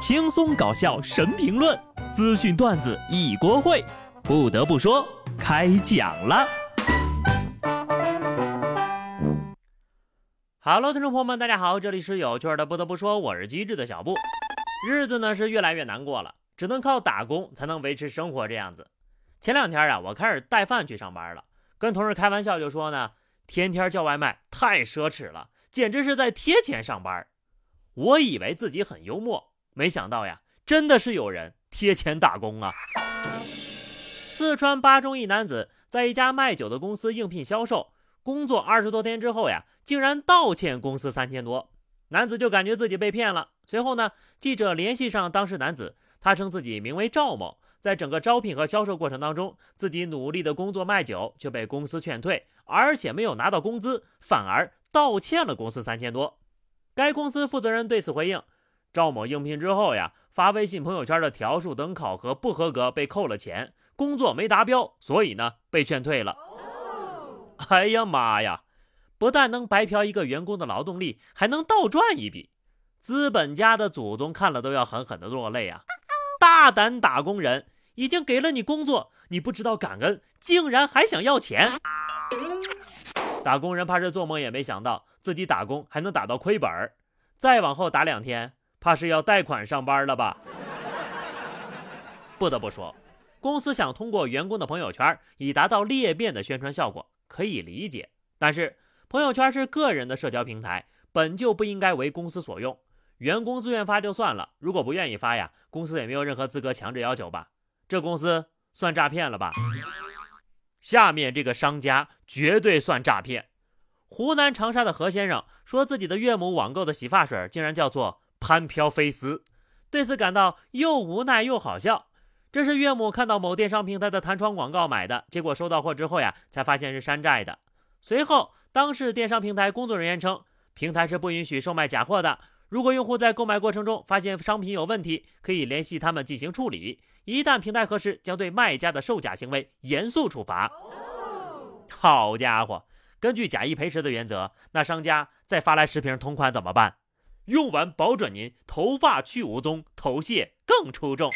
轻松搞笑神评论，资讯段子一锅烩。不得不说，开讲了。Hello，听众朋友们，大家好，这里是有趣的。不得不说，我是机智的小布。日子呢是越来越难过了，只能靠打工才能维持生活。这样子，前两天啊，我开始带饭去上班了，跟同事开玩笑就说呢，天天叫外卖太奢侈了，简直是在贴钱上班。我以为自己很幽默。没想到呀，真的是有人贴钱打工啊！四川巴中一男子在一家卖酒的公司应聘销售，工作二十多天之后呀，竟然倒欠公司三千多。男子就感觉自己被骗了。随后呢，记者联系上当事男子，他称自己名为赵某，在整个招聘和销售过程当中，自己努力的工作卖酒，却被公司劝退，而且没有拿到工资，反而倒欠了公司三千多。该公司负责人对此回应。赵某应聘之后呀，发微信朋友圈的条数等考核不合格，被扣了钱，工作没达标，所以呢被劝退了。哎呀妈呀，不但能白嫖一个员工的劳动力，还能倒赚一笔，资本家的祖宗看了都要狠狠的落泪啊！大胆打工人，已经给了你工作，你不知道感恩，竟然还想要钱！打工人怕是做梦也没想到，自己打工还能打到亏本再往后打两天。怕是要贷款上班了吧？不得不说，公司想通过员工的朋友圈以达到裂变的宣传效果，可以理解。但是，朋友圈是个人的社交平台，本就不应该为公司所用。员工自愿发就算了，如果不愿意发呀，公司也没有任何资格强制要求吧？这公司算诈骗了吧？下面这个商家绝对算诈骗。湖南长沙的何先生说自己的岳母网购的洗发水竟然叫做。潘飘飞丝对此感到又无奈又好笑。这是岳母看到某电商平台的弹窗广告买的，结果收到货之后呀，才发现是山寨的。随后，当事电商平台工作人员称，平台是不允许售卖假货的。如果用户在购买过程中发现商品有问题，可以联系他们进行处理。一旦平台核实，将对卖家的售假行为严肃处罚。好家伙，根据假一赔十的原则，那商家再发来十瓶同款怎么办？用完保准您头发去无踪，头屑更出众。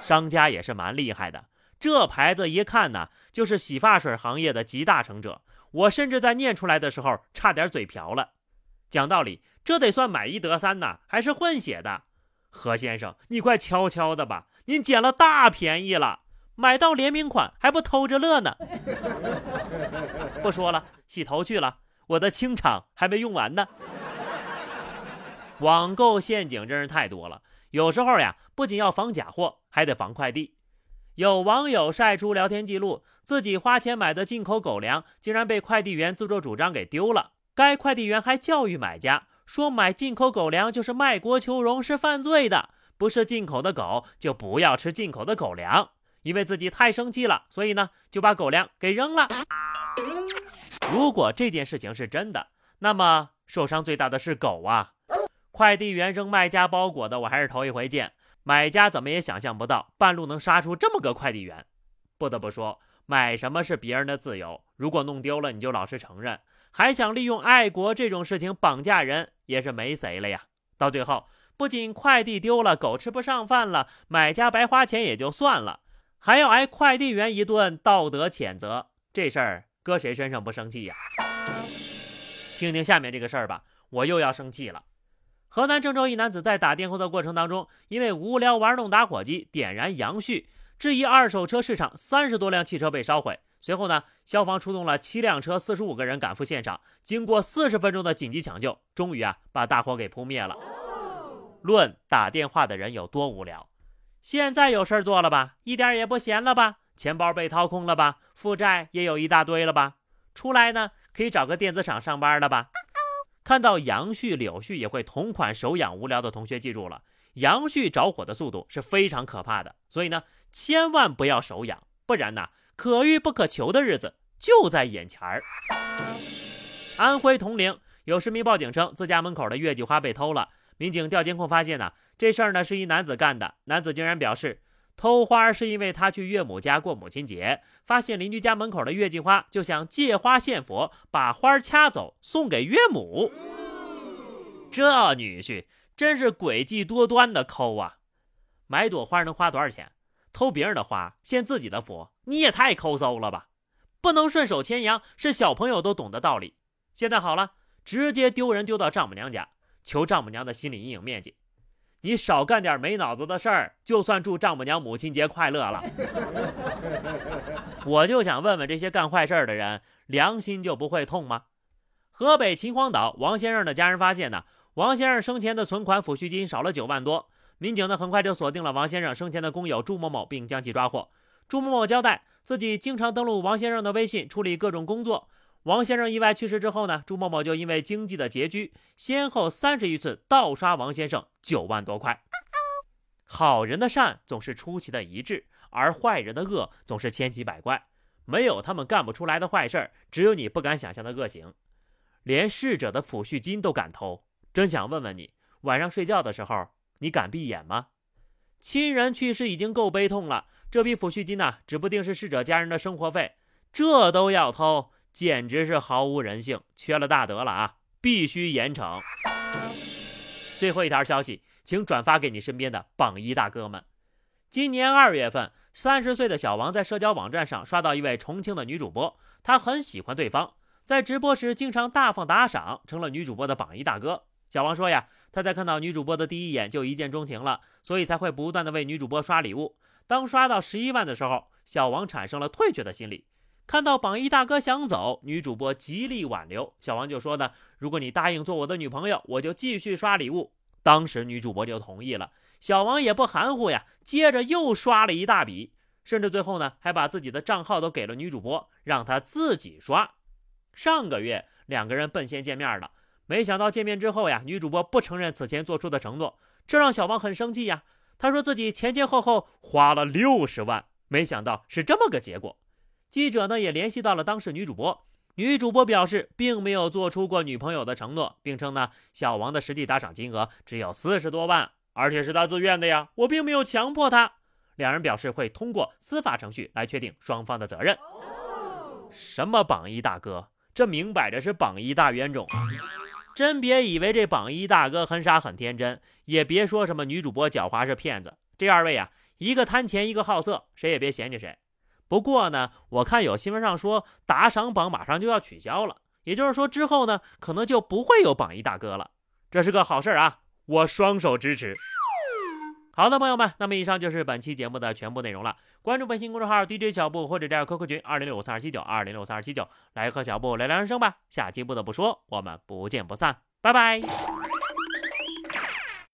商家也是蛮厉害的，这牌子一看呢，就是洗发水行业的集大成者。我甚至在念出来的时候差点嘴瓢了。讲道理，这得算买一得三呐，还是混血的。何先生，你快悄悄的吧，您捡了大便宜了，买到联名款还不偷着乐呢。不说了，洗头去了。我的清场还没用完呢。网购陷阱真是太多了，有时候呀，不仅要防假货，还得防快递。有网友晒出聊天记录，自己花钱买的进口狗粮竟然被快递员自作主张给丢了。该快递员还教育买家说，买进口狗粮就是卖国求荣，是犯罪的。不是进口的狗就不要吃进口的狗粮。因为自己太生气了，所以呢就把狗粮给扔了。如果这件事情是真的，那么受伤最大的是狗啊！快递员扔卖家包裹的，我还是头一回见。买家怎么也想象不到，半路能杀出这么个快递员。不得不说，买什么是别人的自由，如果弄丢了，你就老实承认。还想利用爱国这种事情绑架人，也是没谁了呀。到最后，不仅快递丢了，狗吃不上饭了，买家白花钱也就算了，还要挨快递员一顿道德谴责，这事儿。搁谁身上不生气呀？听听下面这个事儿吧，我又要生气了。河南郑州一男子在打电话的过程当中，因为无聊玩弄打火机，点燃杨絮，质疑二手车市场三十多辆汽车被烧毁。随后呢，消防出动了七辆车，四十五个人赶赴现场，经过四十分钟的紧急抢救，终于啊把大火给扑灭了。论打电话的人有多无聊，现在有事儿做了吧？一点也不闲了吧？钱包被掏空了吧？负债也有一大堆了吧？出来呢，可以找个电子厂上班了吧？看到杨絮、柳絮也会同款手痒无聊的同学，记住了，杨絮着火的速度是非常可怕的，所以呢，千万不要手痒，不然呢，可遇不可求的日子就在眼前儿。安徽铜陵有市民报警称，自家门口的月季花被偷了。民警调监控发现呢，这事儿呢是一男子干的。男子竟然表示。偷花是因为他去岳母家过母亲节，发现邻居家门口的月季花，就想借花献佛，把花掐走送给岳母。这女婿真是诡计多端的抠啊！买朵花能花多少钱？偷别人的花献自己的佛，你也太抠搜了吧！不能顺手牵羊是小朋友都懂的道理。现在好了，直接丢人丢到丈母娘家，求丈母娘的心理阴影面积。你少干点没脑子的事儿，就算祝丈母娘母亲节快乐了。我就想问问这些干坏事的人，良心就不会痛吗？河北秦皇岛王先生的家人发现呢，王先生生前的存款抚恤金少了九万多。民警呢很快就锁定了王先生生前的工友朱某某，并将其抓获。朱某某交代，自己经常登录王先生的微信处理各种工作。王先生意外去世之后呢，朱某某就因为经济的拮据，先后三十余次盗刷王先生九万多块。好人的善总是出奇的一致，而坏人的恶总是千奇百怪。没有他们干不出来的坏事，只有你不敢想象的恶行。连逝者的抚恤金都敢偷，真想问问你，晚上睡觉的时候你敢闭眼吗？亲人去世已经够悲痛了，这笔抚恤金呢，指不定是逝者家人的生活费，这都要偷，简直是毫无人性，缺了大德了啊！必须严惩。最后一条消息，请转发给你身边的榜一大哥们。今年二月份，三十岁的小王在社交网站上刷到一位重庆的女主播，他很喜欢对方。在直播时经常大方打赏，成了女主播的榜一大哥。小王说呀，他在看到女主播的第一眼就一见钟情了，所以才会不断的为女主播刷礼物。当刷到十一万的时候，小王产生了退却的心理。看到榜一大哥想走，女主播极力挽留，小王就说呢，如果你答应做我的女朋友，我就继续刷礼物。当时女主播就同意了，小王也不含糊呀，接着又刷了一大笔，甚至最后呢，还把自己的账号都给了女主播，让她自己刷。上个月两个人奔现见面了，没想到见面之后呀，女主播不承认此前做出的承诺，这让小王很生气呀。他说自己前前后后花了六十万，没想到是这么个结果。记者呢也联系到了当事女主播，女主播表示并没有做出过女朋友的承诺，并称呢小王的实际打赏金额只有四十多万，而且是他自愿的呀，我并没有强迫他。两人表示会通过司法程序来确定双方的责任。什么榜一大哥？这明摆着是榜一大冤种，真别以为这榜一大哥很傻很天真，也别说什么女主播狡猾是骗子。这二位啊，一个贪钱，一个好色，谁也别嫌弃谁。不过呢，我看有新闻上说打赏榜马上就要取消了，也就是说之后呢，可能就不会有榜一大哥了。这是个好事啊，我双手支持。好的，朋友们，那么以上就是本期节目的全部内容了。关注微信公众号 DJ 小布或者加入 QQ 群二零六五三二七九二零六三二七九，来和小布聊聊人生吧。下期不得不说，我们不见不散，拜拜。